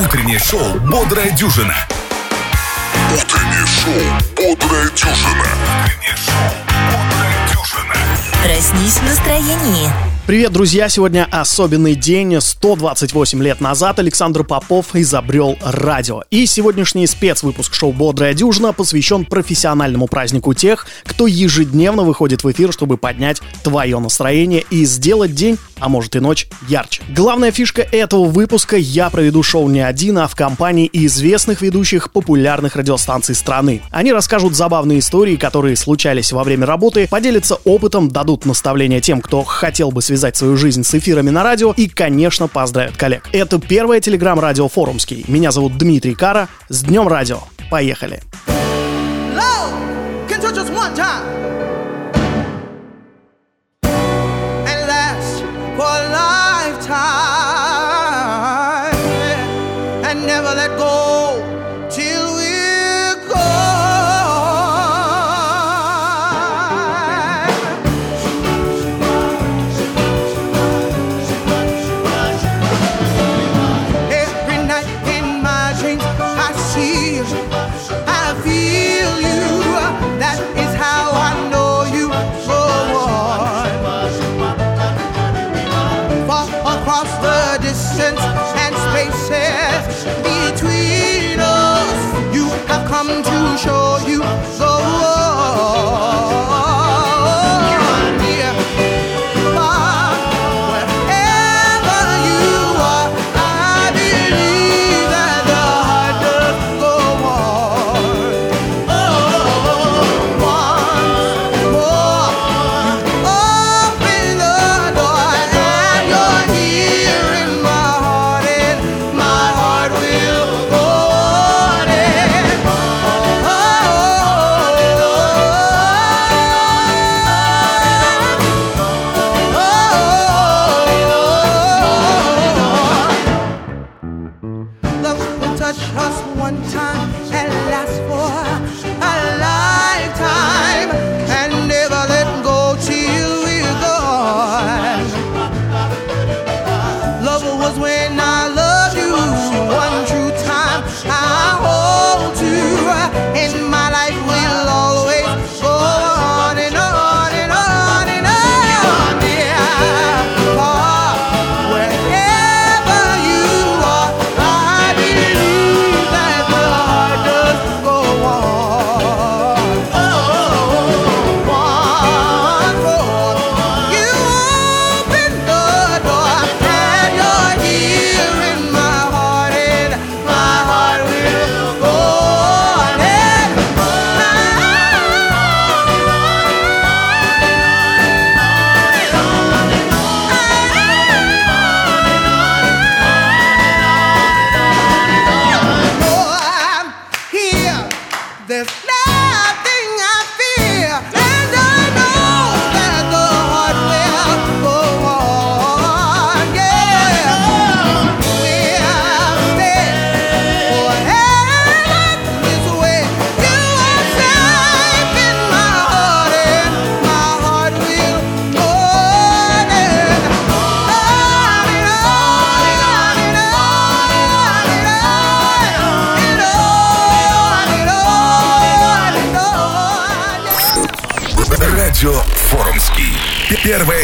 Утреннее шоу «Бодрая дюжина». Утреннее шоу «Бодрая дюжина». Утреннее шоу «Бодрая дюжина». Проснись в настроении. Привет, друзья! Сегодня особенный день. 128 лет назад Александр Попов изобрел радио. И сегодняшний спецвыпуск шоу «Бодрая дюжина» посвящен профессиональному празднику тех, кто ежедневно выходит в эфир, чтобы поднять твое настроение и сделать день, а может и ночь, ярче. Главная фишка этого выпуска – я проведу шоу не один, а в компании известных ведущих популярных радиостанций страны. Они расскажут забавные истории, которые случались во время работы, поделятся опытом, дадут наставления тем, кто хотел бы связать свою жизнь с эфирами на радио и, конечно, поздравят коллег. Это первое телеграм-радио Форумский. Меня зовут Дмитрий Кара. С Днем Радио. Поехали. For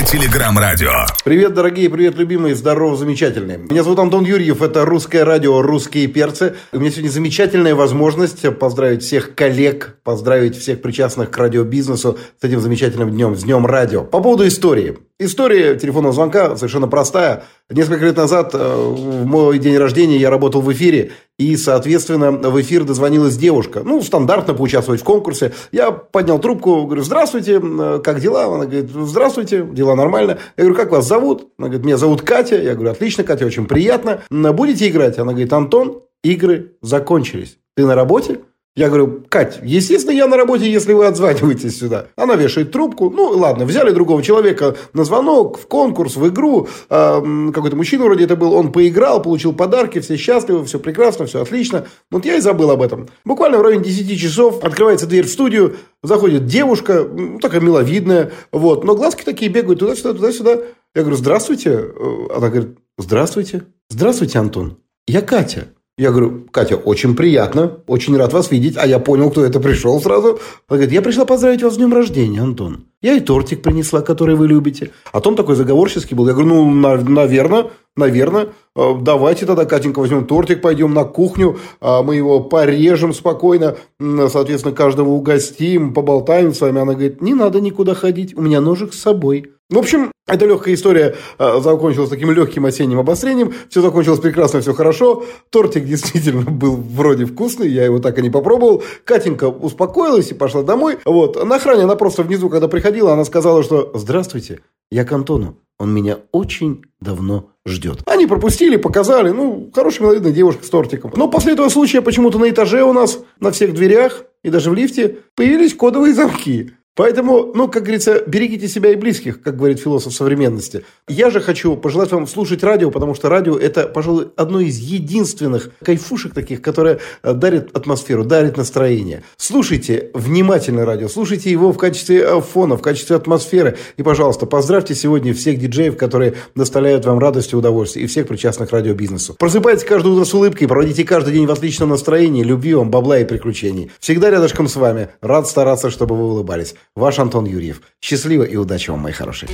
телеграм-радио. Привет, дорогие, привет, любимые, здорово, замечательные. Меня зовут Антон Юрьев, это русское радио «Русские перцы». У меня сегодня замечательная возможность поздравить всех коллег, поздравить всех причастных к радиобизнесу с этим замечательным днем, с днем радио. По поводу истории. История телефонного звонка совершенно простая. Несколько лет назад, э, в мой день рождения, я работал в эфире, и, соответственно, в эфир дозвонилась девушка. Ну, стандартно поучаствовать в конкурсе. Я поднял трубку, говорю, здравствуйте, э, как дела? Она говорит, здравствуйте, дела нормально. Я говорю, как вас зовут? Она говорит, меня зовут Катя. Я говорю, отлично, Катя, очень приятно. «М, Будете играть? Она говорит, Антон, игры закончились. Ты на работе? Я говорю, Кать, естественно, я на работе, если вы отзваниваетесь сюда. Она вешает трубку. Ну, ладно, взяли другого человека на звонок, в конкурс, в игру. М, Какой-то мужчина вроде это был. Он поиграл, получил подарки, все счастливы, все прекрасно, все отлично. Вот я и забыл об этом. Буквально в районе 10 часов открывается дверь в студию, заходит девушка, такая миловидная, вот. Но глазки такие бегают туда-сюда, туда-сюда. Я говорю, здравствуйте. Э, Она говорит, здравствуйте. Здравствуйте, Антон. Я Катя. Я говорю, Катя, очень приятно, очень рад вас видеть. А я понял, кто это пришел сразу. Она говорит, я пришла поздравить вас с днем рождения, Антон. Я и тортик принесла, который вы любите. А Том такой заговорческий был. Я говорю, ну, на- наверное, наверное. Э, Давайте тогда, Катенька, возьмем тортик, пойдем на кухню, а мы его порежем спокойно, соответственно, каждого угостим, поболтаем с вами. Она говорит, не надо никуда ходить, у меня ножик с собой. В общем, эта легкая история э, закончилась таким легким осенним обострением. Все закончилось прекрасно, все хорошо. Тортик действительно был вроде вкусный, я его так и не попробовал. Катенька успокоилась и пошла домой. Вот. На охране она просто внизу, когда приходила, она сказала, что «Здравствуйте, я к Антону. Он меня очень давно ждет». Они пропустили, показали. Ну, хорошая миловидная девушка с тортиком. Но после этого случая почему-то на этаже у нас, на всех дверях и даже в лифте появились кодовые замки. Поэтому, ну, как говорится, берегите себя и близких, как говорит философ современности. Я же хочу пожелать вам слушать радио, потому что радио – это, пожалуй, одно из единственных кайфушек таких, которое э, дарит атмосферу, дарит настроение. Слушайте внимательно радио, слушайте его в качестве э, фона, в качестве атмосферы. И, пожалуйста, поздравьте сегодня всех диджеев, которые доставляют вам радость и удовольствие, и всех причастных к радиобизнесу. Просыпайтесь каждое утро с улыбкой, проводите каждый день в отличном настроении, любви вам, бабла и приключений. Всегда рядышком с вами. Рад стараться, чтобы вы улыбались. Ваш Антон Юрьев. Счастливо и удачи вам, мои хорошие.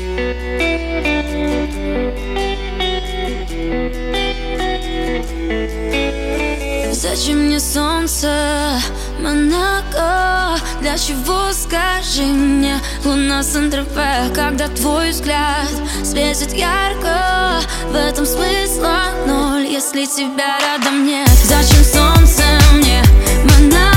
Зачем мне солнце, Монако? Для чего, скажи мне, луна с Антропе, Когда твой взгляд светит ярко В этом смысла ноль, если тебя рядом нет Зачем солнце мне, Монако?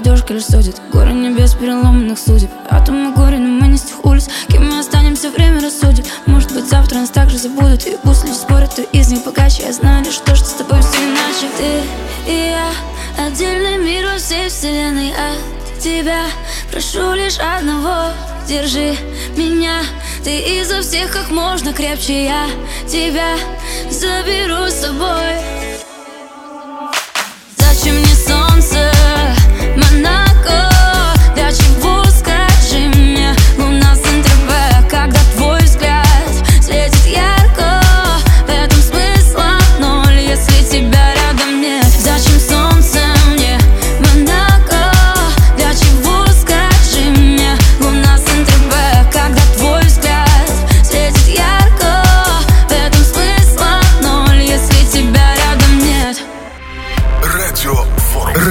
Подушка лишь судит Горы небес переломанных судеб. Атомы горе, но мы не с тех улиц Кем мы останемся, время рассудит. Может быть завтра нас также забудут И пусть люди спорят, то из них богаче. Я знаю лишь то, что с тобой все иначе. Ты и я Отдельный мир во всей вселенной. От тебя Прошу лишь одного. Держи меня. Ты изо всех как можно крепче. Я тебя заберу с собой. Зачем мне солнце,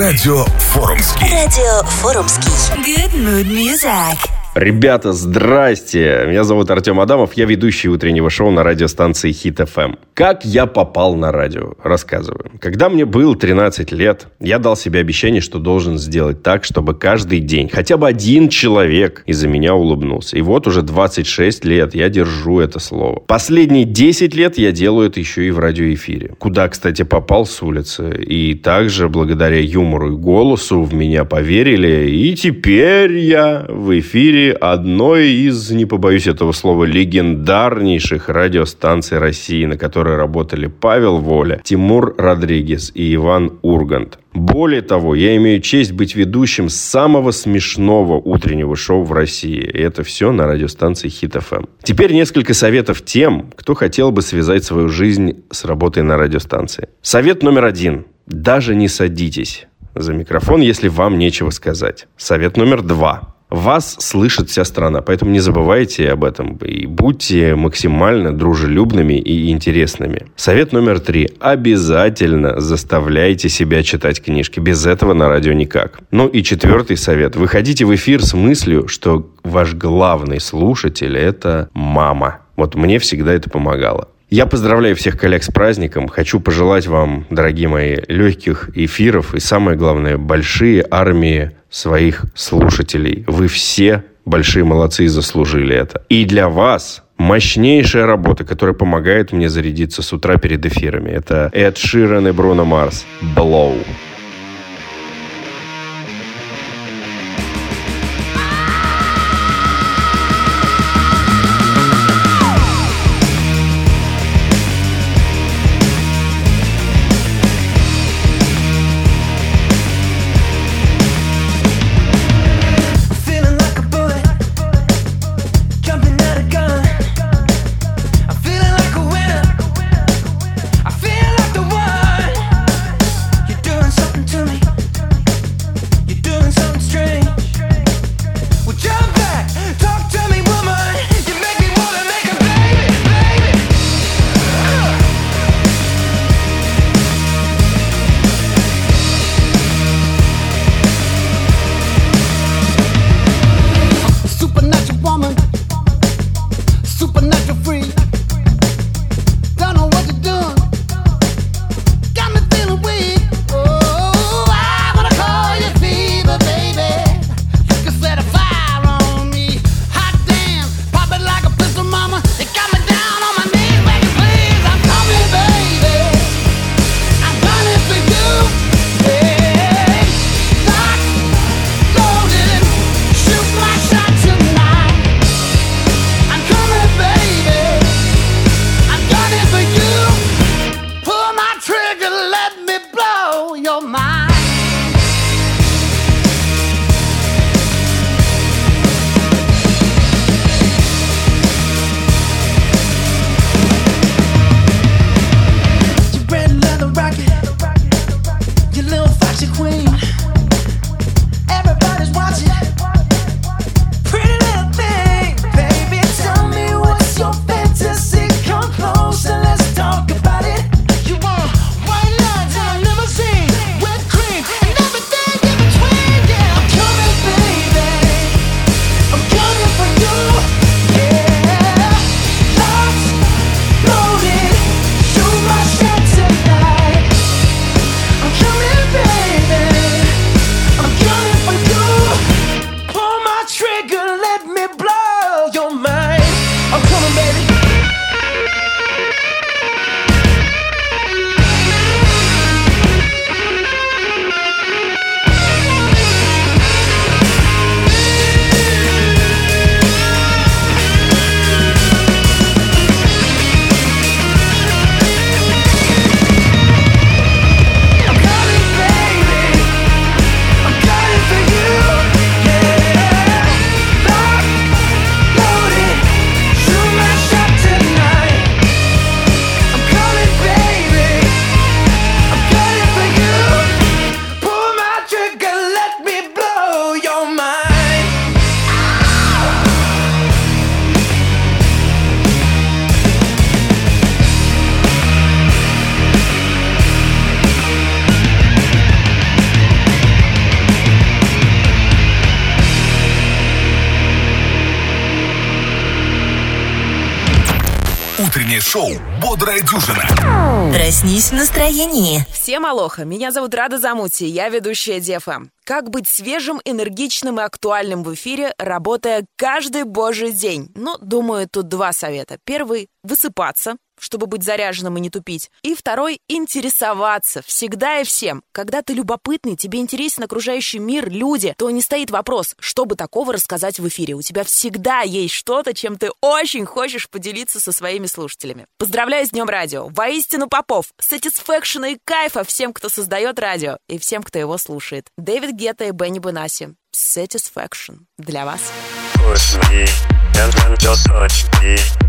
Радио Форумский. Радио Форумский. Good mood music. Ребята, здрасте! Меня зовут Артем Адамов, я ведущий утреннего шоу на радиостанции Хит ФМ. Как я попал на радио? Рассказываю. Когда мне было 13 лет, я дал себе обещание, что должен сделать так, чтобы каждый день хотя бы один человек из-за меня улыбнулся. И вот уже 26 лет я держу это слово. Последние 10 лет я делаю это еще и в радиоэфире. Куда, кстати, попал с улицы. И также благодаря юмору и голосу в меня поверили. И теперь я в эфире одной из, не побоюсь этого слова, легендарнейших радиостанций России, на которой работали Павел Воля, Тимур Родригес и Иван Ургант. Более того, я имею честь быть ведущим самого смешного утреннего шоу в России. И это все на радиостанции Хит ФМ. Теперь несколько советов тем, кто хотел бы связать свою жизнь с работой на радиостанции. Совет номер один. Даже не садитесь за микрофон, если вам нечего сказать. Совет номер два. Вас слышит вся страна, поэтому не забывайте об этом и будьте максимально дружелюбными и интересными. Совет номер три. Обязательно заставляйте себя читать книжки. Без этого на радио никак. Ну и четвертый совет. Выходите в эфир с мыслью, что ваш главный слушатель – это мама. Вот мне всегда это помогало. Я поздравляю всех коллег с праздником. Хочу пожелать вам, дорогие мои, легких эфиров и, самое главное, большие армии своих слушателей. Вы все большие молодцы и заслужили это. И для вас мощнейшая работа, которая помогает мне зарядиться с утра перед эфирами. Это Эд Ширен и Бруно Марс. Blow. Шоу «Бодрая дюжина». Проснись в настроении. Всем алоха, меня зовут Рада Замути, я ведущая Дефа. Как быть свежим, энергичным и актуальным в эфире, работая каждый божий день? Ну, думаю, тут два совета. Первый – высыпаться, чтобы быть заряженным и не тупить. И второй — интересоваться. Всегда и всем. Когда ты любопытный, тебе интересен окружающий мир, люди, то не стоит вопрос, что бы такого рассказать в эфире. У тебя всегда есть что-то, чем ты очень хочешь поделиться со своими слушателями. Поздравляю с Днем Радио. Воистину Попов. Satisfaction и кайфа всем, кто создает радио, и всем, кто его слушает. Дэвид Гетта и Бенни Бунаси. Satisfaction. Для вас. Push me, and then just touch me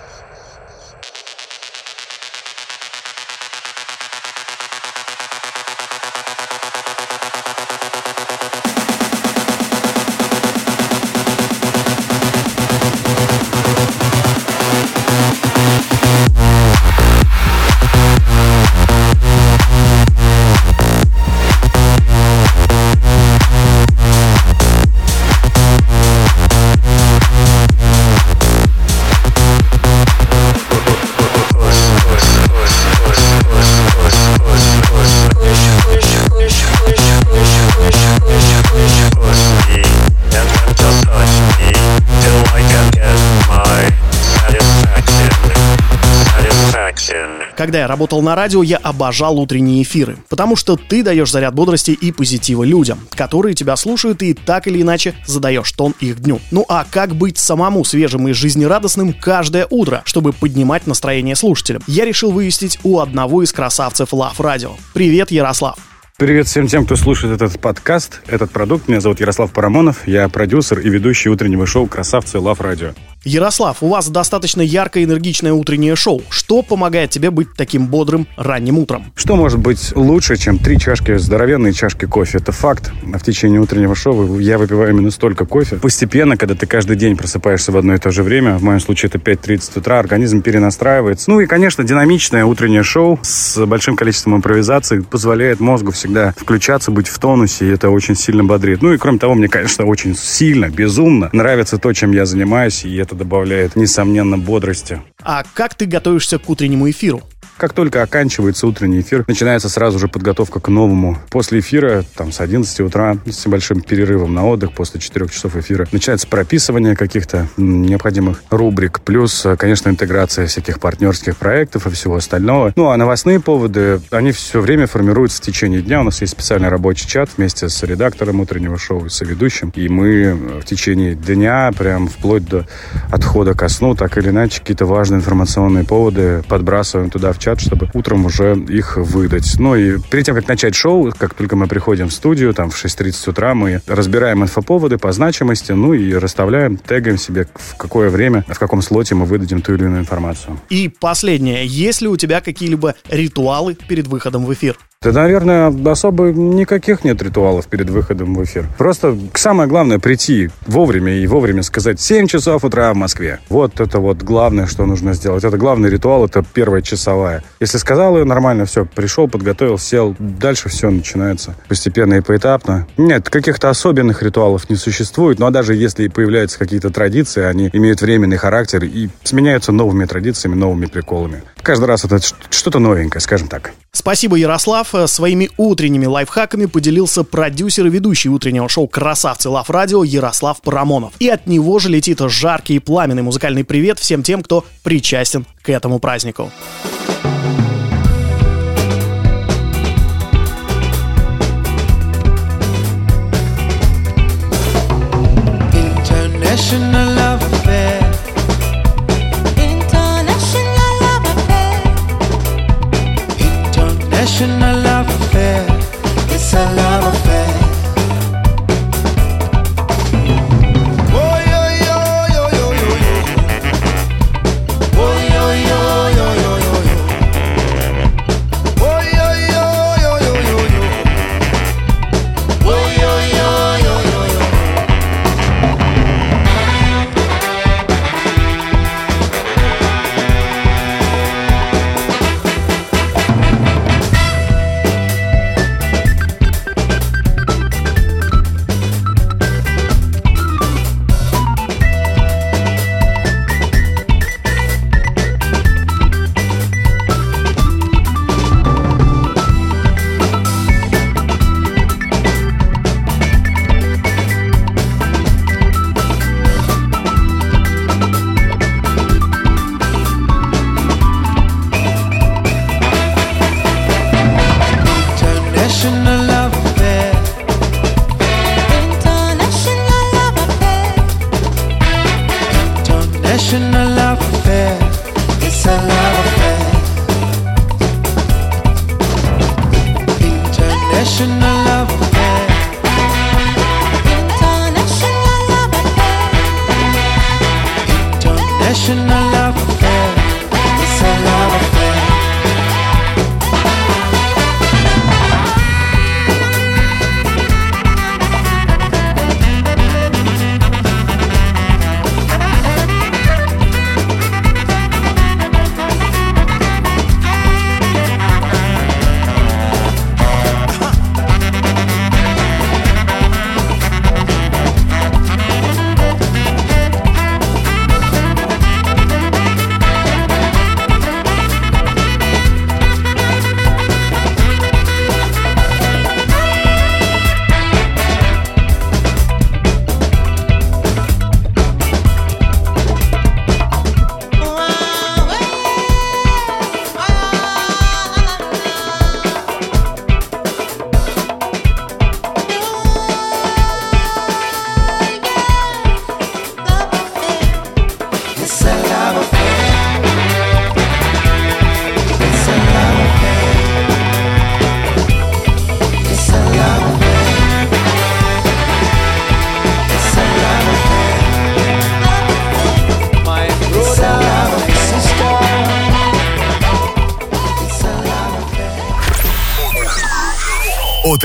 Когда я работал на радио, я обожал утренние эфиры, потому что ты даешь заряд бодрости и позитива людям, которые тебя слушают и так или иначе задаешь тон их дню. Ну а как быть самому свежим и жизнерадостным каждое утро, чтобы поднимать настроение слушателям? Я решил выяснить у одного из красавцев Лав Радио. Привет, Ярослав. Привет всем тем, кто слушает этот подкаст, этот продукт. Меня зовут Ярослав Парамонов, я продюсер и ведущий утреннего шоу «Красавцы Лав Радио». Ярослав, у вас достаточно яркое энергичное утреннее шоу. Что помогает тебе быть таким бодрым ранним утром? Что может быть лучше, чем три чашки, здоровенные чашки кофе? Это факт. А в течение утреннего шоу я выпиваю именно столько кофе. Постепенно, когда ты каждый день просыпаешься в одно и то же время, в моем случае это 5.30 утра, организм перенастраивается. Ну и, конечно, динамичное утреннее шоу с большим количеством импровизации позволяет мозгу всегда включаться, быть в тонусе, и это очень сильно бодрит. Ну и, кроме того, мне, конечно, очень сильно, безумно нравится то, чем я занимаюсь, и это добавляет, несомненно, бодрости. А как ты готовишься к утреннему эфиру? Как только оканчивается утренний эфир, начинается сразу же подготовка к новому. После эфира, там, с 11 утра, с небольшим перерывом на отдых, после 4 часов эфира, начинается прописывание каких-то необходимых рубрик, плюс, э, конечно, интеграция всяких партнерских проектов и всего остального. Ну, а новостные поводы, они все время формируются в течение дня. У нас есть специальный рабочий чат вместе с редактором утреннего шоу и соведущим. И мы э, в течение дня, прям вплоть до отхода ко сну, так или иначе, какие-то важные информационные поводы подбрасываем туда в чат, чтобы утром уже их выдать. Ну и перед тем, как начать шоу, как только мы приходим в студию, там в 6.30 утра, мы разбираем инфоповоды по значимости, ну и расставляем, тегаем себе, в какое время, в каком слоте мы выдадим ту или иную информацию. И последнее, есть ли у тебя какие-либо ритуалы перед выходом в эфир? Да, наверное, особо никаких нет ритуалов перед выходом в эфир. Просто самое главное прийти вовремя и вовремя сказать 7 часов утра в Москве. Вот это вот главное, что нужно сделать. Это главный ритуал, это первая часовая. Если сказал ее нормально, все, пришел, подготовил, сел, дальше все начинается постепенно и поэтапно. Нет, каких-то особенных ритуалов не существует, но даже если появляются какие-то традиции, они имеют временный характер и сменяются новыми традициями, новыми приколами. Каждый раз это что-то новенькое, скажем так. Спасибо, Ярослав. Своими утренними лайфхаками поделился продюсер и ведущий утреннего шоу «Красавцы Лав Радио» Ярослав Парамонов. И от него же летит жаркий и пламенный музыкальный привет всем тем, кто причастен к этому празднику.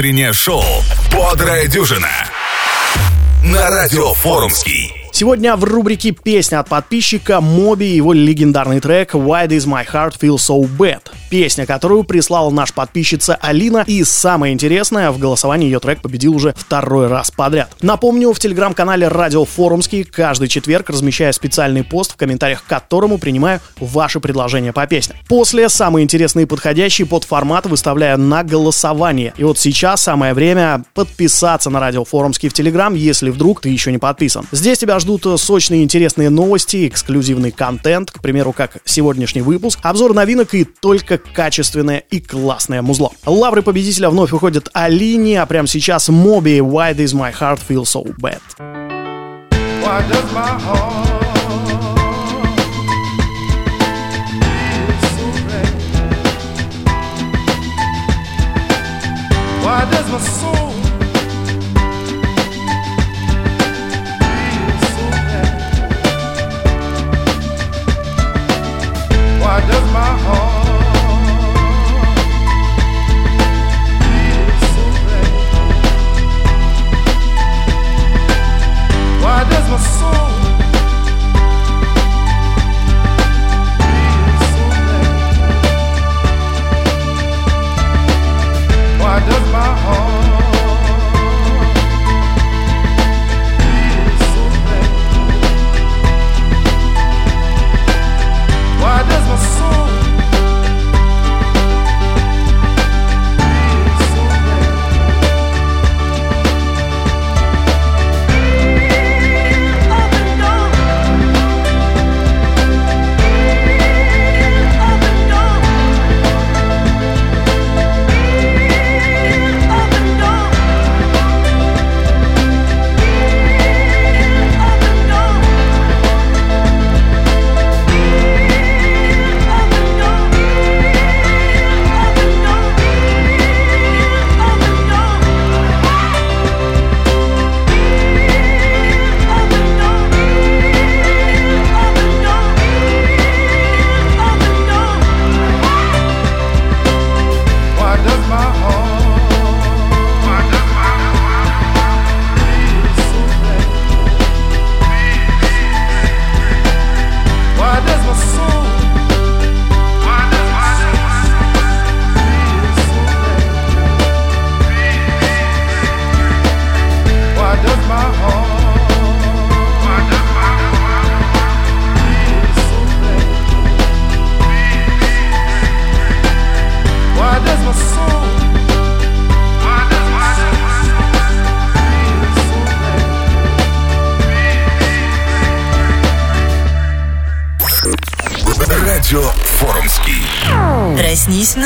Утреннее шоу «Бодрая дюжина» на радио Форумский. Сегодня в рубрике «Песня от подписчика» Моби и его легендарный трек «Why Does My Heart Feel So Bad». Песня, которую прислала наша подписчица Алина. И самое интересное, в голосовании ее трек победил уже второй раз подряд. Напомню, в телеграм-канале Радио Форумский каждый четверг размещаю специальный пост, в комментариях к которому принимаю ваши предложения по песням. После самые интересные и подходящие под формат выставляю на голосование. И вот сейчас самое время подписаться на Радио Форумский в Телеграм, если вдруг ты еще не подписан. Здесь тебя ждут сочные интересные новости, эксклюзивный контент, к примеру, как сегодняшний выпуск, обзор новинок и только качественное и классное музло. Лавры победителя вновь уходят Алине, а прямо сейчас Моби «Why Does My Heart Feel So Bad». Why does my heart? Why does my soul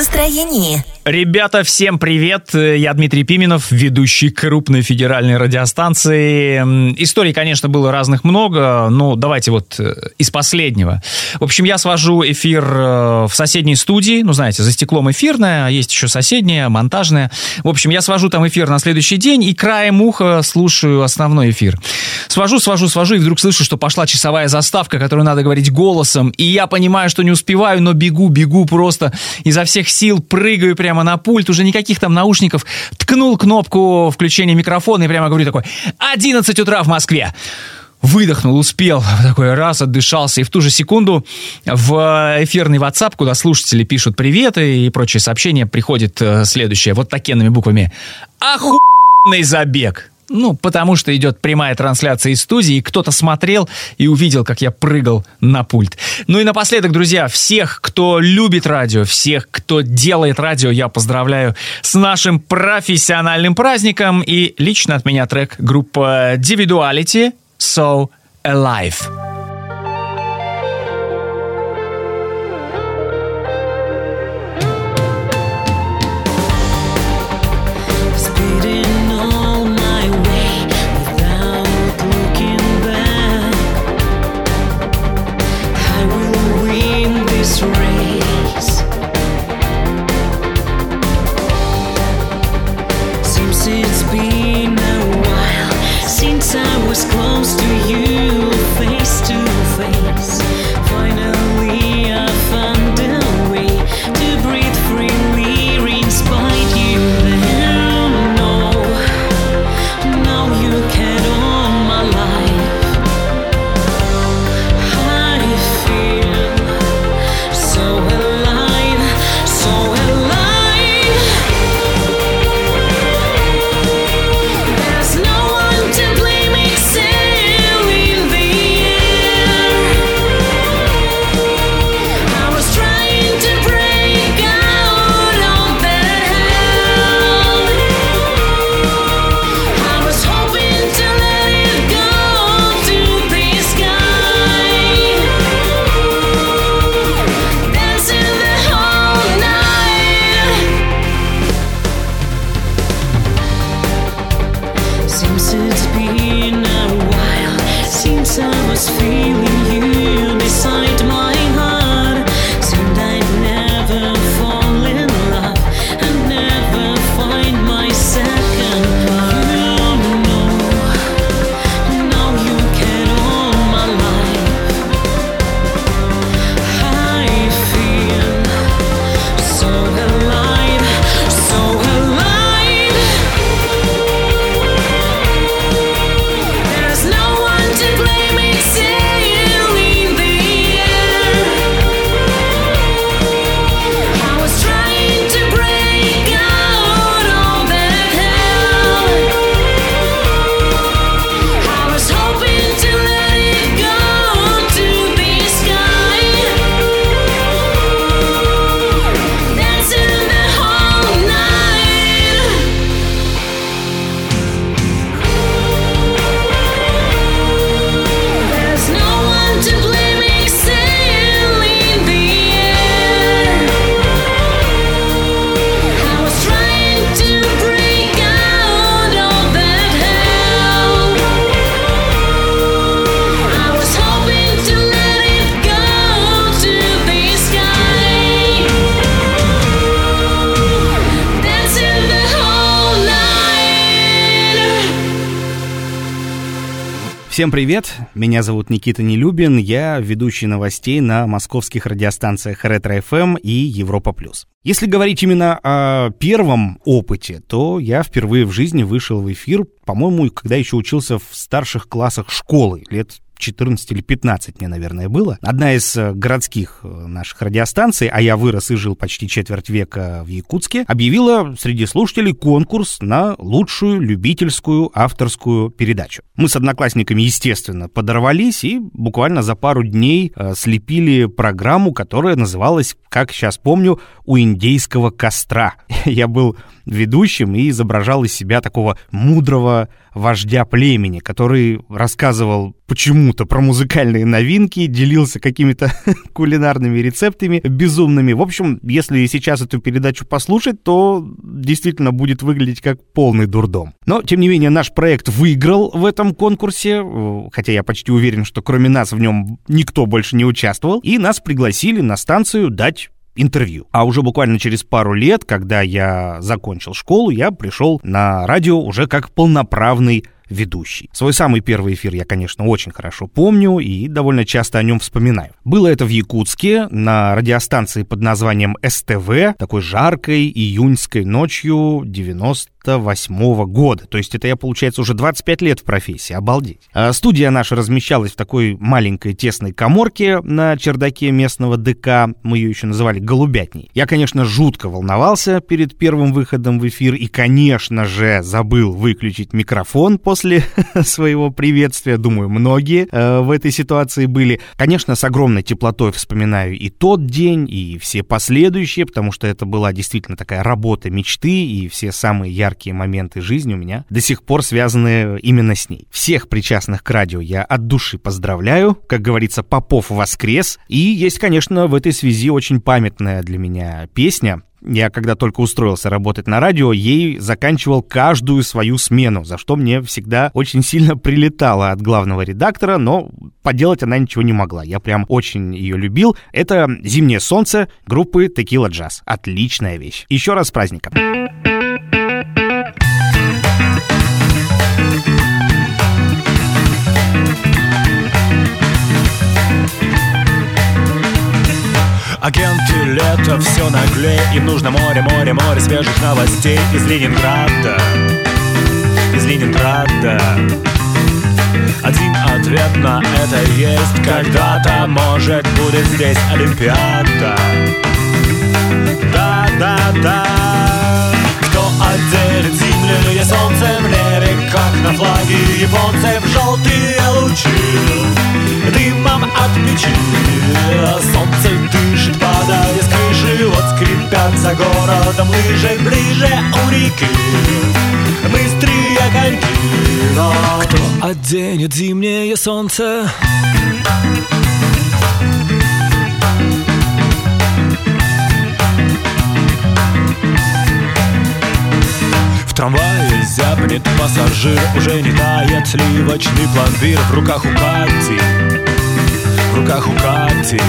настроении. Ребята, всем привет! Я Дмитрий Пименов, ведущий крупной федеральной радиостанции. Историй, конечно, было разных много, но давайте вот э, из последнего. В общем, я свожу эфир э, в соседней студии, ну, знаете, за стеклом эфирная, а есть еще соседняя, монтажная. В общем, я свожу там эфир на следующий день и краем уха слушаю основной эфир. Свожу, свожу, свожу, и вдруг слышу, что пошла часовая заставка, которую надо говорить голосом, и я понимаю, что не успеваю, но бегу, бегу просто изо всех сил, прыгаю прямо на пульт, уже никаких там наушников, ткнул кнопку включения микрофона и прямо говорю такой, 11 утра в Москве. Выдохнул, успел, такой раз, отдышался, и в ту же секунду в эфирный WhatsApp, куда слушатели пишут приветы и прочие сообщения, приходит э, следующее, вот такенными буквами. Охуенный забег! Ну, потому что идет прямая трансляция из студии, и кто-то смотрел и увидел, как я прыгал на пульт. Ну и напоследок, друзья, всех, кто любит радио, всех, кто делает радио, я поздравляю с нашим профессиональным праздником. И лично от меня трек группа Individuality So Alive. Всем привет, меня зовут Никита Нелюбин, я ведущий новостей на московских радиостанциях Ретро-ФМ и Европа+. плюс. Если говорить именно о первом опыте, то я впервые в жизни вышел в эфир, по-моему, когда еще учился в старших классах школы, лет 14 или 15 мне, наверное, было. Одна из э, городских э, наших радиостанций, а я вырос и жил почти четверть века в Якутске, объявила среди слушателей конкурс на лучшую любительскую авторскую передачу. Мы с одноклассниками, естественно, подорвались и буквально за пару дней э, слепили программу, которая называлась, как сейчас помню, «У индейского костра». Я был ведущим и изображал из себя такого мудрого вождя племени, который рассказывал почему-то про музыкальные новинки, делился какими-то кулинарными рецептами безумными. В общем, если сейчас эту передачу послушать, то действительно будет выглядеть как полный дурдом. Но, тем не менее, наш проект выиграл в этом конкурсе, хотя я почти уверен, что кроме нас в нем никто больше не участвовал, и нас пригласили на станцию дать интервью. А уже буквально через пару лет, когда я закончил школу, я пришел на радио уже как полноправный ведущий. Свой самый первый эфир я, конечно, очень хорошо помню и довольно часто о нем вспоминаю. Было это в Якутске на радиостанции под названием СТВ, такой жаркой июньской ночью 98 года. То есть это я, получается, уже 25 лет в профессии. Обалдеть. А студия наша размещалась в такой маленькой тесной коморке на чердаке местного ДК. Мы ее еще называли «Голубятней». Я, конечно, жутко волновался перед первым выходом в эфир и, конечно же, забыл выключить микрофон после своего приветствия. Думаю, многие э, в этой ситуации были. Конечно, с огромной теплотой вспоминаю и тот день, и все последующие, потому что это была действительно такая работа мечты, и все самые яркие моменты жизни у меня до сих пор связаны именно с ней. Всех причастных к радио я от души поздравляю. Как говорится, Попов воскрес. И есть, конечно, в этой связи очень памятная для меня песня, я, когда только устроился работать на радио, ей заканчивал каждую свою смену, за что мне всегда очень сильно прилетало от главного редактора, но поделать она ничего не могла. Я прям очень ее любил. Это «Зимнее солнце» группы Tequila Jazz. Отличная вещь. Еще раз с праздником. Агенты лето все наглее Им нужно море, море, море свежих новостей Из Ленинграда. Из Ленинграда. Один ответ на это есть Когда-то, может, будет здесь Олимпиада. Да, да, да. Кто отделит зимнее солнце в небе Как на флаге японцев желтые лучи. Дымом от печи. Солнце дышит, падая с крыши Вот скрипят за городом лыжи Ближе у реки. Быстрее коньки Но кто оденет зимнее солнце? В трамвае зябнет пассажир Уже не тает сливочный пломбир В руках у Кати. В руках у Кати.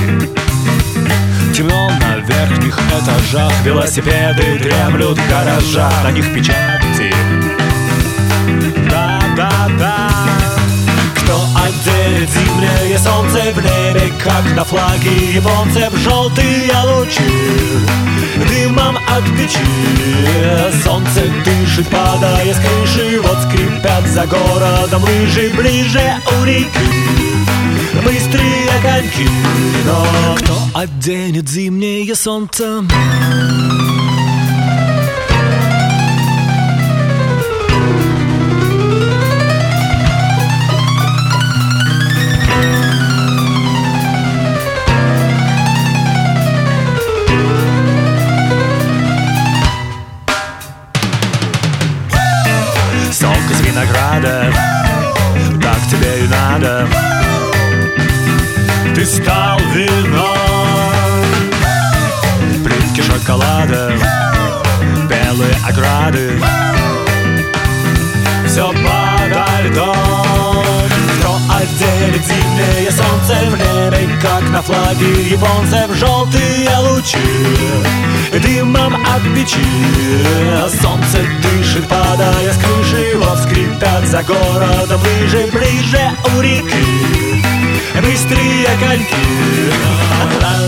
Темно на верхних этажах Велосипеды дремлют в гаражах На них печати оденет зимнее солнце в небе Как на флаге японцев Желтые лучи Дымом от печи Солнце дышит, падая с крыши Вот скрипят за городом лыжи Ближе у реки Быстрее коньки Но кто оденет зимнее солнце? Как на флаге японцев Желтые лучи Дымом от печи. Солнце дышит, падая с крыши Вот скрипят за городом лыжи Ближе у реки. Быстрее коньки. Кто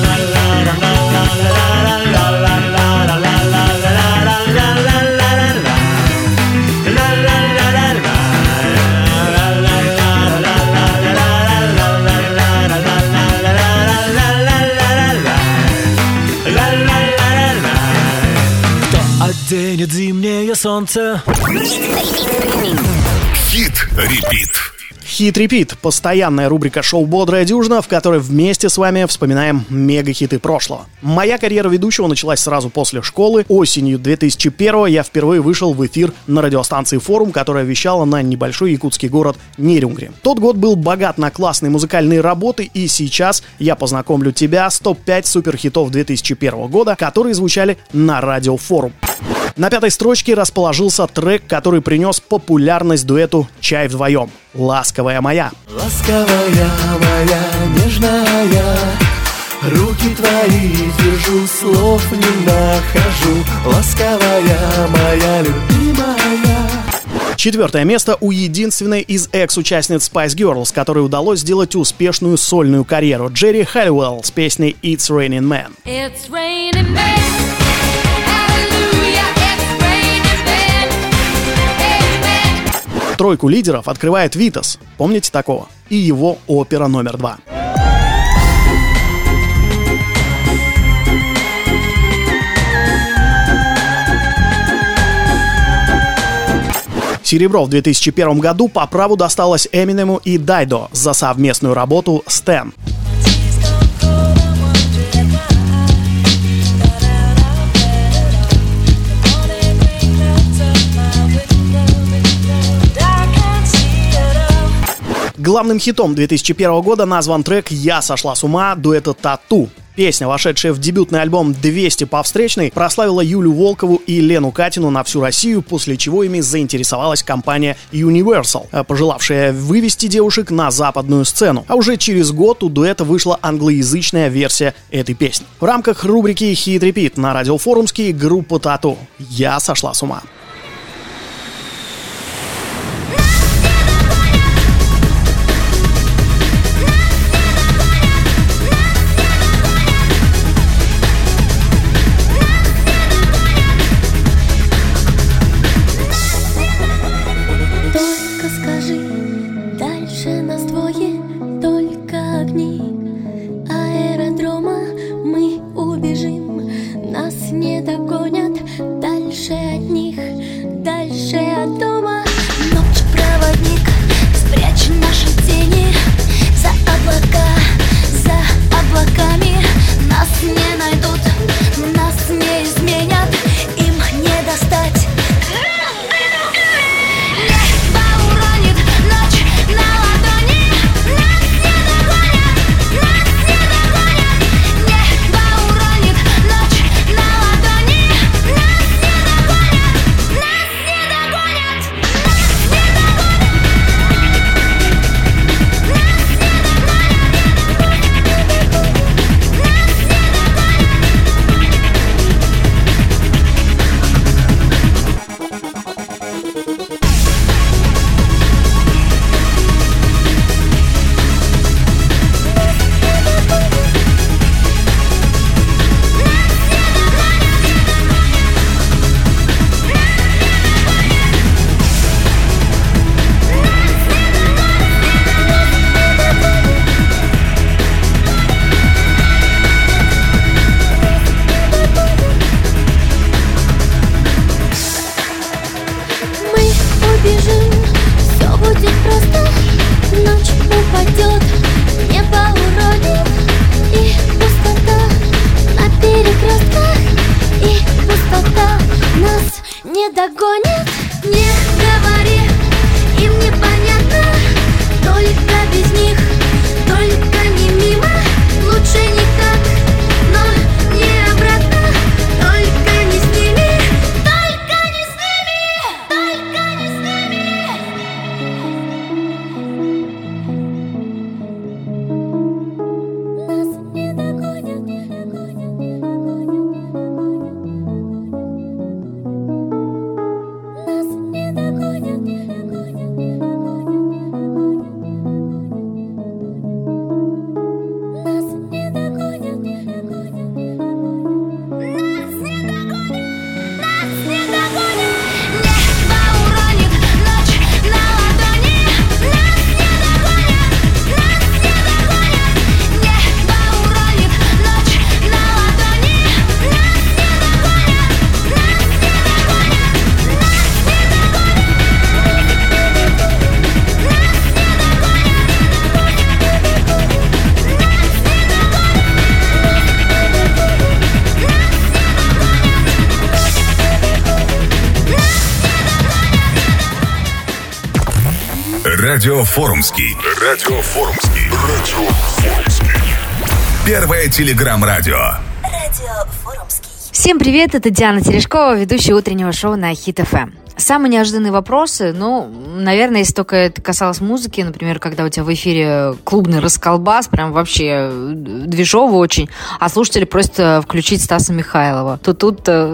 солнце? Хит репит. Хит-репит – постоянная рубрика шоу «Бодрая дюжина», в которой вместе с вами вспоминаем мега-хиты прошлого. Моя карьера ведущего началась сразу после школы. Осенью 2001 я впервые вышел в эфир на радиостанции «Форум», которая вещала на небольшой якутский город Нерюнгри. Тот год был богат на классные музыкальные работы, и сейчас я познакомлю тебя с топ-5 суперхитов 2001 года, которые звучали на радио «Форум». На пятой строчке расположился трек, который принес популярность дуэту «Чай вдвоем» «Ласковая моя». Ласковая моя, нежная Руки твои держу, слов не нахожу Ласковая моя, любимая Четвертое место у единственной из экс-участниц Spice Girls, которой удалось сделать успешную сольную карьеру Джерри Хэллоуэлл с песней «It's Raining Man». It's raining men. Тройку лидеров открывает Витас, помните такого? И его опера номер два. Серебро в 2001 году по праву досталось Эминему и Дайдо за совместную работу «Стэн». Главным хитом 2001 года назван трек «Я сошла с ума» дуэта «Тату». Песня, вошедшая в дебютный альбом «200 по встречной», прославила Юлю Волкову и Лену Катину на всю Россию, после чего ими заинтересовалась компания Universal, э, пожелавшая вывести девушек на западную сцену. А уже через год у дуэта вышла англоязычная версия этой песни. В рамках рубрики «Хит Репит» на радиофорумский группа «Тату». «Я сошла с ума». ночь упадет, небо уродит И пустота на перекрестках И пустота нас не догонит. Не говори, им непонятно Только без них, только не мимо. Лучше не Радио Форумский. Радио Форумский. Радио Форумский. Первое телеграм-радио. Всем привет, это Диана Терешкова, ведущая утреннего шоу на Хит ФМ. Самые неожиданные вопросы, ну, наверное, если только это касалось музыки, например, когда у тебя в эфире клубный расколбас, прям вообще э, движово очень, а слушатели просят э, включить Стаса Михайлова, то тут э,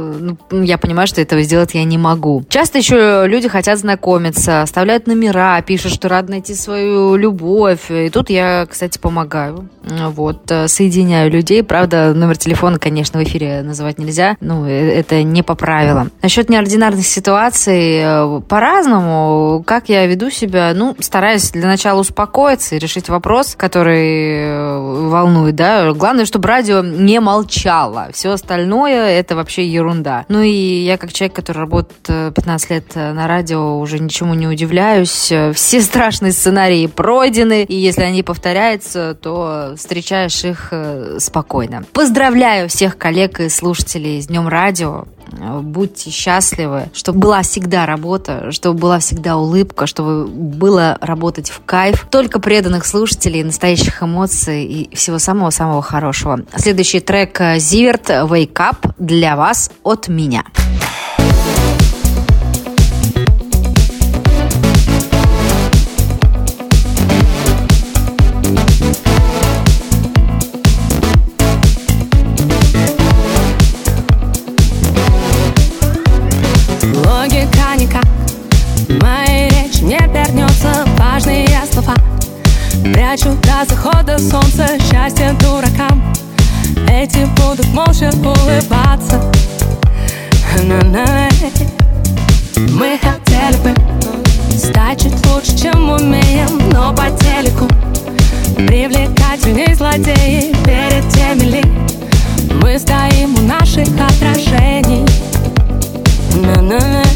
ну, я понимаю, что этого сделать я не могу. Часто еще люди хотят знакомиться, оставляют номера, пишут, что рад найти свою любовь, и тут я, кстати, помогаю. Вот, соединяю людей. Правда, номер телефона, конечно, в эфире называть нельзя. Ну, это не по правилам. Насчет неординарных ситуаций по-разному. Как я веду себя? Ну, стараюсь для начала успокоиться и решить вопрос, который э, волнует, да. Главное, чтобы радио не молчало. Все остальное это вообще ерунда. Ну и я как человек, который работает э, 15 лет э, на радио, уже ничему не удивляюсь. Э, Все страшные сценарии пройдены, и если они повторяются, то встречаешь их э, спокойно. Поздравляю всех коллег и слушателей с Днем Радио. Э, Будьте счастливы, чтобы была всегда работа, чтобы была всегда улыбка, чтобы было работать в кайф. Только преданных слушателей, настоящих эмоций и всего самого-самого хорошего. Следующий трек э, Зиверт «Wake Up» для вас от меня. Логика Прячу до захода солнца Счастье дуракам Эти будут молча улыбаться. Мы хотели бы Стать чуть лучше, чем умеем Но по телеку Привлекательней злодеи Перед теми ли Мы стоим у наших отражений На-на-на.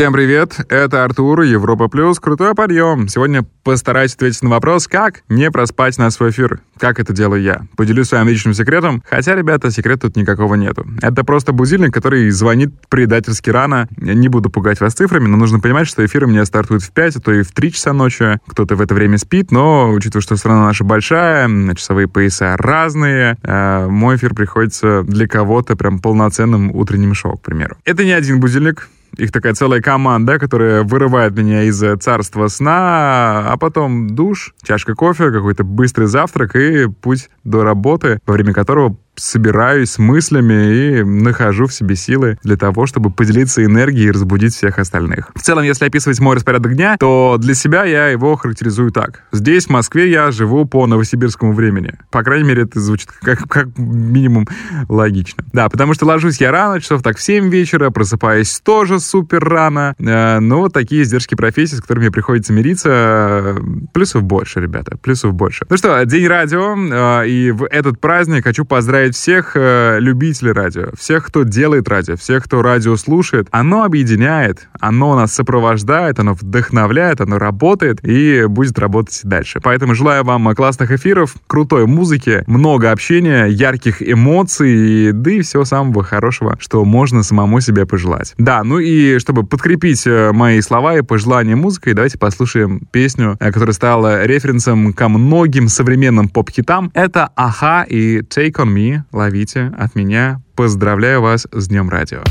Всем привет, это Артур, Европа Плюс, крутой подъем. Сегодня постараюсь ответить на вопрос, как не проспать на свой эфир. Как это делаю я? Поделюсь своим личным секретом, хотя, ребята, секрета тут никакого нету. Это просто будильник, который звонит предательски рано. Я не буду пугать вас цифрами, но нужно понимать, что эфиры у меня стартуют в 5, а то и в 3 часа ночи. Кто-то в это время спит, но, учитывая, что страна наша большая, часовые пояса разные, э, мой эфир приходится для кого-то прям полноценным утренним шоу, к примеру. Это не один будильник, их такая целая команда, которая вырывает меня из э, царства сна, а потом душ, чашка кофе, какой-то быстрый завтрак и путь до работы, во время которого собираюсь мыслями и нахожу в себе силы для того, чтобы поделиться энергией и разбудить всех остальных. В целом, если описывать мой распорядок дня, то для себя я его характеризую так. Здесь, в Москве, я живу по новосибирскому времени. По крайней мере, это звучит как, как минимум логично. Да, потому что ложусь я рано, часов так в 7 вечера, просыпаюсь тоже супер рано. Э, но вот такие издержки профессии, с которыми приходится мириться, плюсов больше, ребята, плюсов больше. Ну что, день радио, э, и в этот праздник хочу поздравить всех э, любителей радио, всех, кто делает радио, всех, кто радио слушает. Оно объединяет, оно нас сопровождает, оно вдохновляет, оно работает и будет работать дальше. Поэтому желаю вам классных эфиров, крутой музыки, много общения, ярких эмоций, да и всего самого хорошего, что можно самому себе пожелать. Да, ну и чтобы подкрепить э, мои слова и пожелания музыкой, давайте послушаем песню, э, которая стала референсом ко многим современным поп-хитам. Это Аха и Take On Me. Ловите от меня. Поздравляю вас с Днем Радио.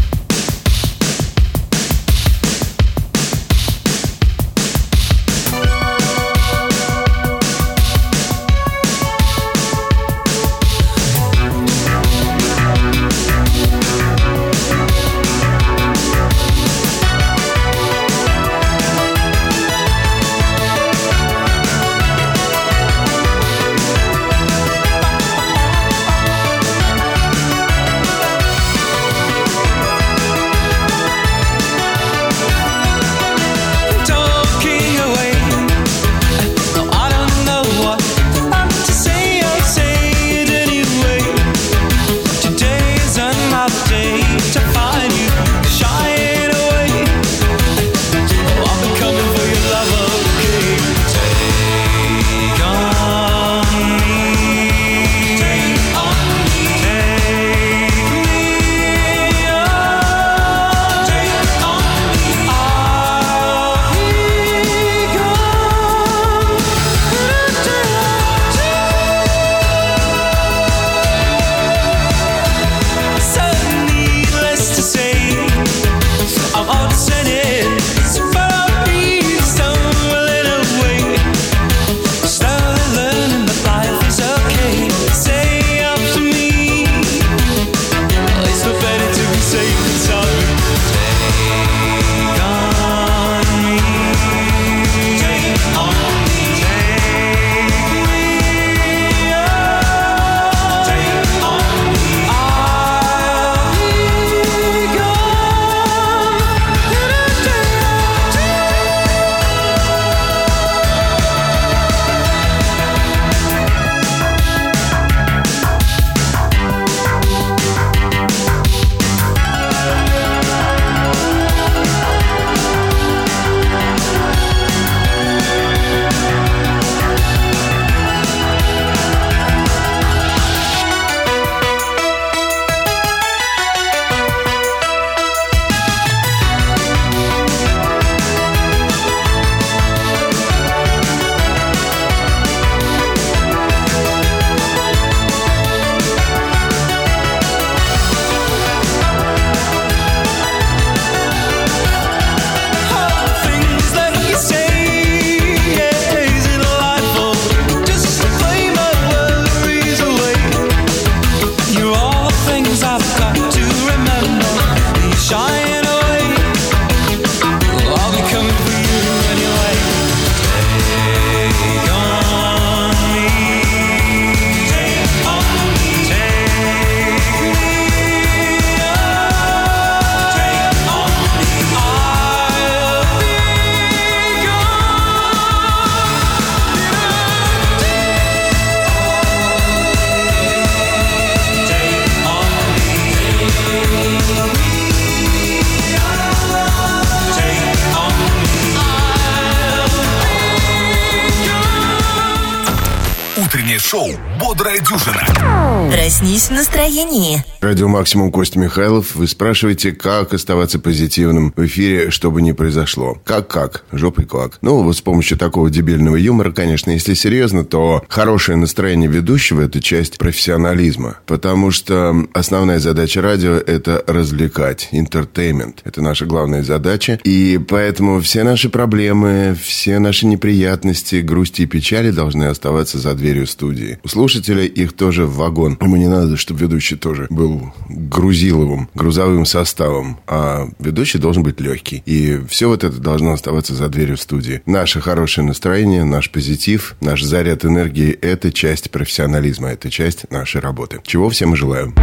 Шоу «Бодрая дюжина». Проснись в настроении. Радио «Максимум» Костя Михайлов. Вы спрашиваете, как оставаться позитивным в эфире, чтобы не произошло. Как-как? Жопой клак. Ну, вот с помощью такого дебильного юмора, конечно, если серьезно, то хорошее настроение ведущего – это часть профессионализма. Потому что основная задача радио – это развлекать, entertainment. Это наша главная задача. И поэтому все наши проблемы, все наши неприятности, грусти и печали должны оставаться за дверью студии. У слушателя их тоже в вагон. Ему не надо, чтобы ведущий тоже был грузиловым, грузовым составом, а ведущий должен быть легкий. И все вот это должно оставаться за дверью студии. Наше хорошее настроение, наш позитив, наш заряд энергии – это часть профессионализма, это часть нашей работы. Чего всем и желаю.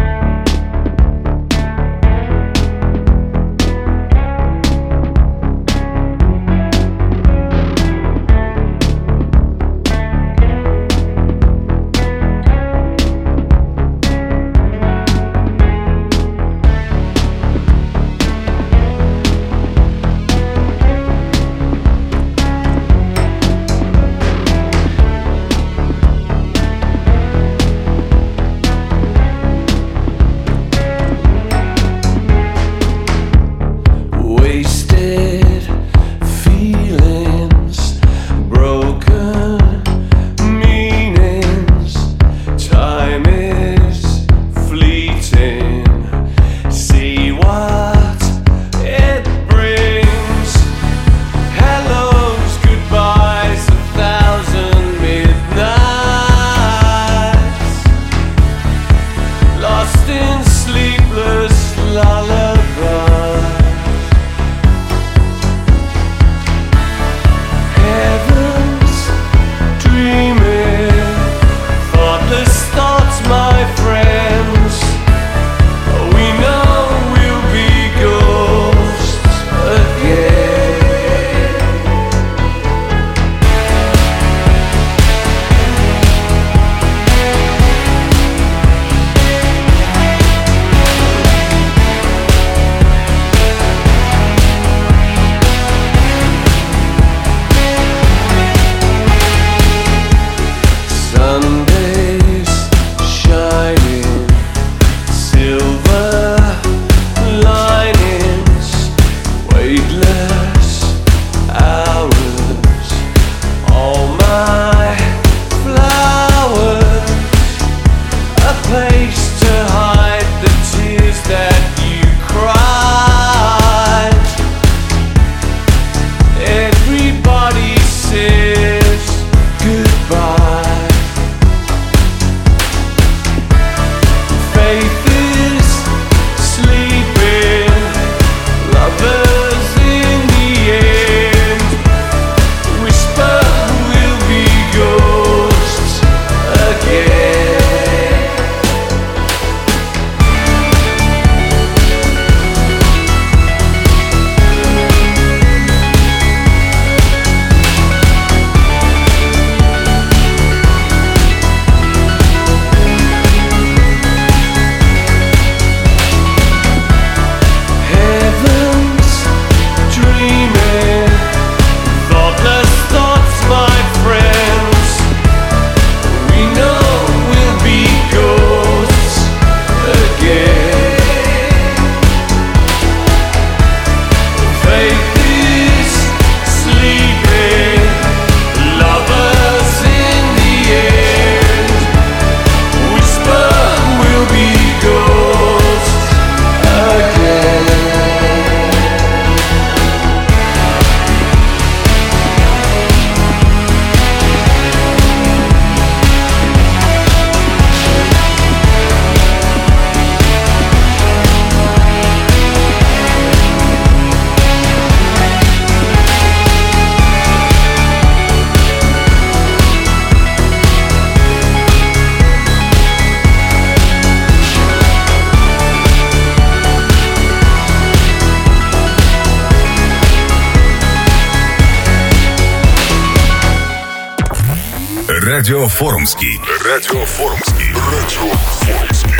Форумский. Радио Форумский. Радио Форумский.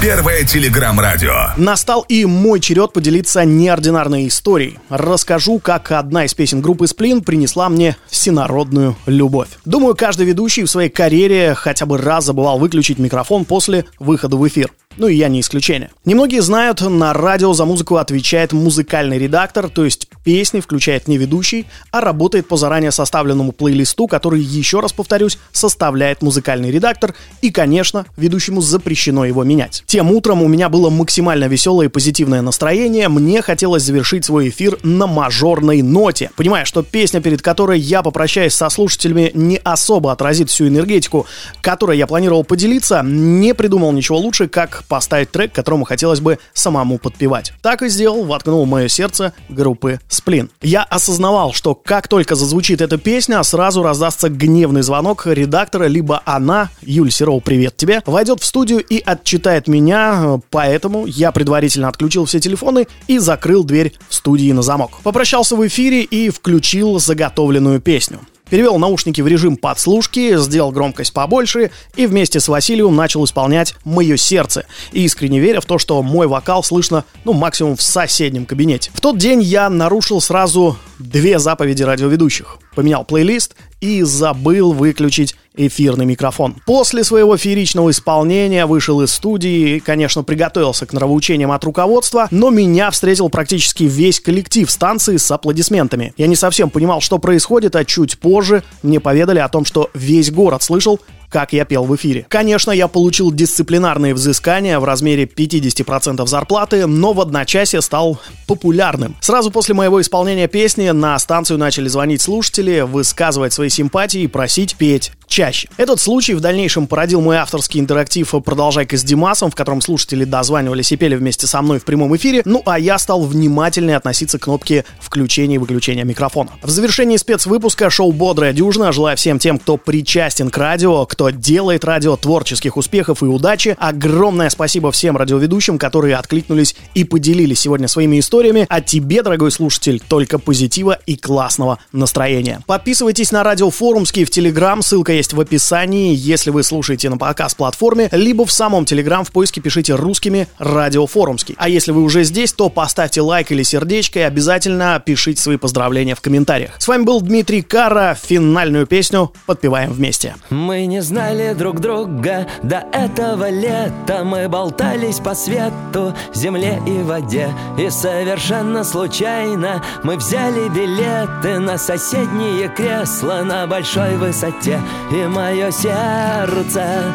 Первое телеграм-радио. Настал и мой черед поделиться неординарной историей. Расскажу, как одна из песен группы «Сплин» принесла мне всенародную любовь. Думаю, каждый ведущий в своей карьере хотя бы раз забывал выключить микрофон после выхода в эфир. Ну и я не исключение. Немногие знают, на радио за музыку отвечает музыкальный редактор, то есть песни включает не ведущий, а работает по заранее составленному плейлисту, который, еще раз повторюсь, составляет музыкальный редактор, и, конечно, ведущему запрещено его менять. Тем утром у меня было максимально веселое и позитивное настроение, мне хотелось завершить свой эфир на мажорной ноте. Понимая, что песня, перед которой я попрощаюсь со слушателями, не особо отразит всю энергетику, которой я планировал поделиться, не придумал ничего лучше, как поставить трек, которому хотелось бы самому подпевать. Так и сделал, воткнул мое сердце группы Сплин. Я осознавал, что как только зазвучит эта песня, сразу раздастся гневный звонок редактора, либо она, Юль Серов, привет тебе, войдет в студию и отчитает меня, поэтому я предварительно отключил все телефоны и закрыл дверь в студии на замок. Попрощался в эфире и включил заготовленную песню. Перевел наушники в режим подслушки, сделал громкость побольше и вместе с Василием начал исполнять «Мое сердце», искренне веря в то, что мой вокал слышно, ну, максимум в соседнем кабинете. В тот день я нарушил сразу две заповеди радиоведущих. Поменял плейлист и забыл выключить эфирный микрофон. После своего фееричного исполнения вышел из студии и, конечно, приготовился к нравоучениям от руководства, но меня встретил практически весь коллектив станции с аплодисментами. Я не совсем понимал, что происходит, а чуть позже мне поведали о том, что весь город слышал, как я пел в эфире. Конечно, я получил дисциплинарные взыскания в размере 50% зарплаты, но в одночасье стал популярным. Сразу после моего исполнения песни на станцию начали звонить слушатели, высказывать свои симпатии и просить петь чаще. Этот случай в дальнейшем породил мой авторский интерактив «Продолжай-ка с Димасом», в котором слушатели дозванивались и пели вместе со мной в прямом эфире, ну а я стал внимательнее относиться к кнопке включения и выключения микрофона. В завершении спецвыпуска шоу «Бодрая дюжина» желаю всем тем, кто причастен к радио, кто делает радио творческих успехов и удачи. Огромное спасибо всем радиоведущим, которые откликнулись и поделились сегодня своими историями. А тебе, дорогой слушатель, только позитива и классного настроения. Подписывайтесь на радио Форумский в Телеграм, ссылка есть в описании, если вы слушаете на показ-платформе, либо в самом Телеграм в поиске пишите русскими «Радио Форумский». А если вы уже здесь, то поставьте лайк или сердечко и обязательно пишите свои поздравления в комментариях. С вами был Дмитрий Кара. Финальную песню подпеваем вместе. Мы не знали друг друга. До этого лета Мы болтались по свету, земле и воде. И совершенно случайно мы взяли билеты На соседние кресла на большой высоте. И мое сердце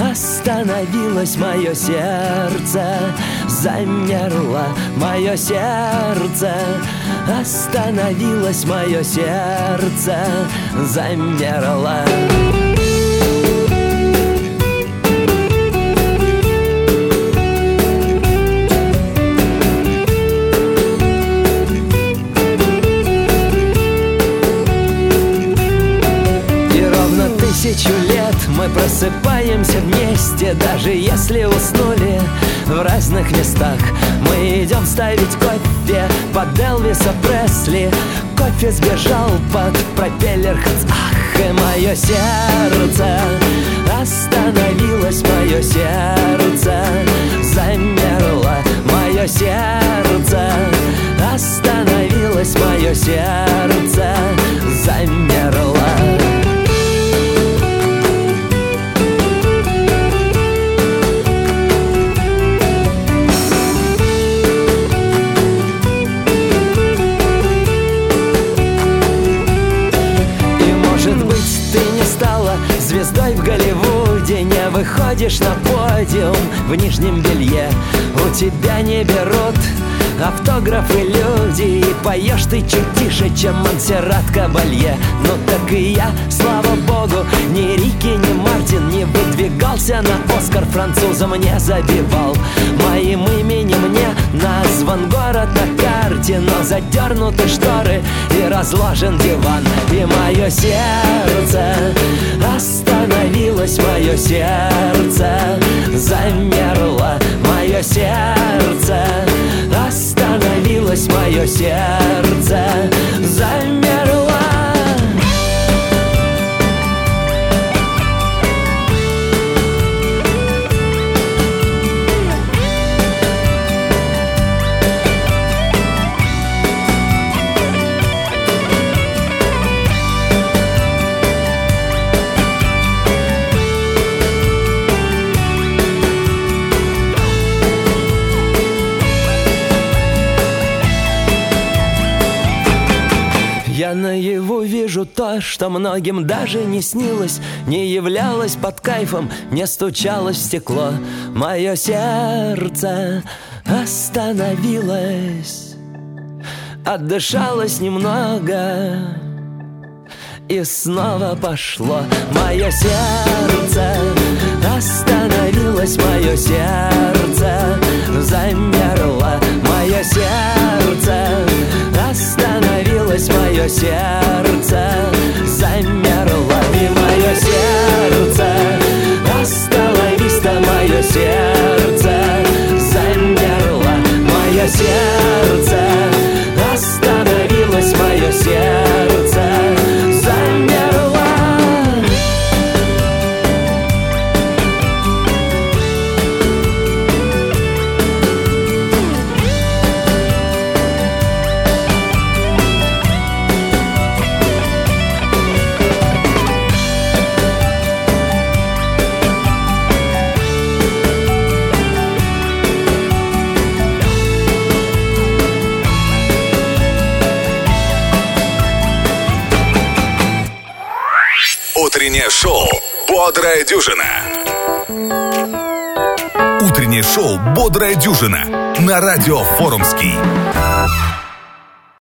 остановилось Мое сердце замерло Мое сердце остановилось Мое сердце замерло. И тысячу лет мы просыпаемся вместе Даже если уснули в разных местах. Мы идем ставить кофе под Элвиса Пресли. Кофе сбежал под пропеллер Ах, и мое сердце Остановилось мое сердце Замерло мое сердце Остановилось мое сердце Замерло Выходишь на подиум в нижнем белье. У тебя не берут автографы люди И поешь ты чуть тише, чем Монсеррат Кабалье. Ну так и я, слава богу, ни Рики, ни Мартин Не выдвигался на Оскар французом не забивал. Моим именем не назван город на карте Но задернуты шторы и разложен диван. И мое сердце остановилось, мое сердце замерло Мое сердце остановилось, мое сердце замерло то, что многим даже не снилось Не являлось под кайфом, не стучалось в стекло. Мое сердце остановилось Отдышалось немного и снова пошло. Мое сердце остановилось Мое сердце замерло. Мое сердце остановилось Мое сердце сердце замерло Мое сердце остановилось Мое сердце «Бодрая дюжина». Утреннее шоу «Бодрая дюжина» на радио «Форумский».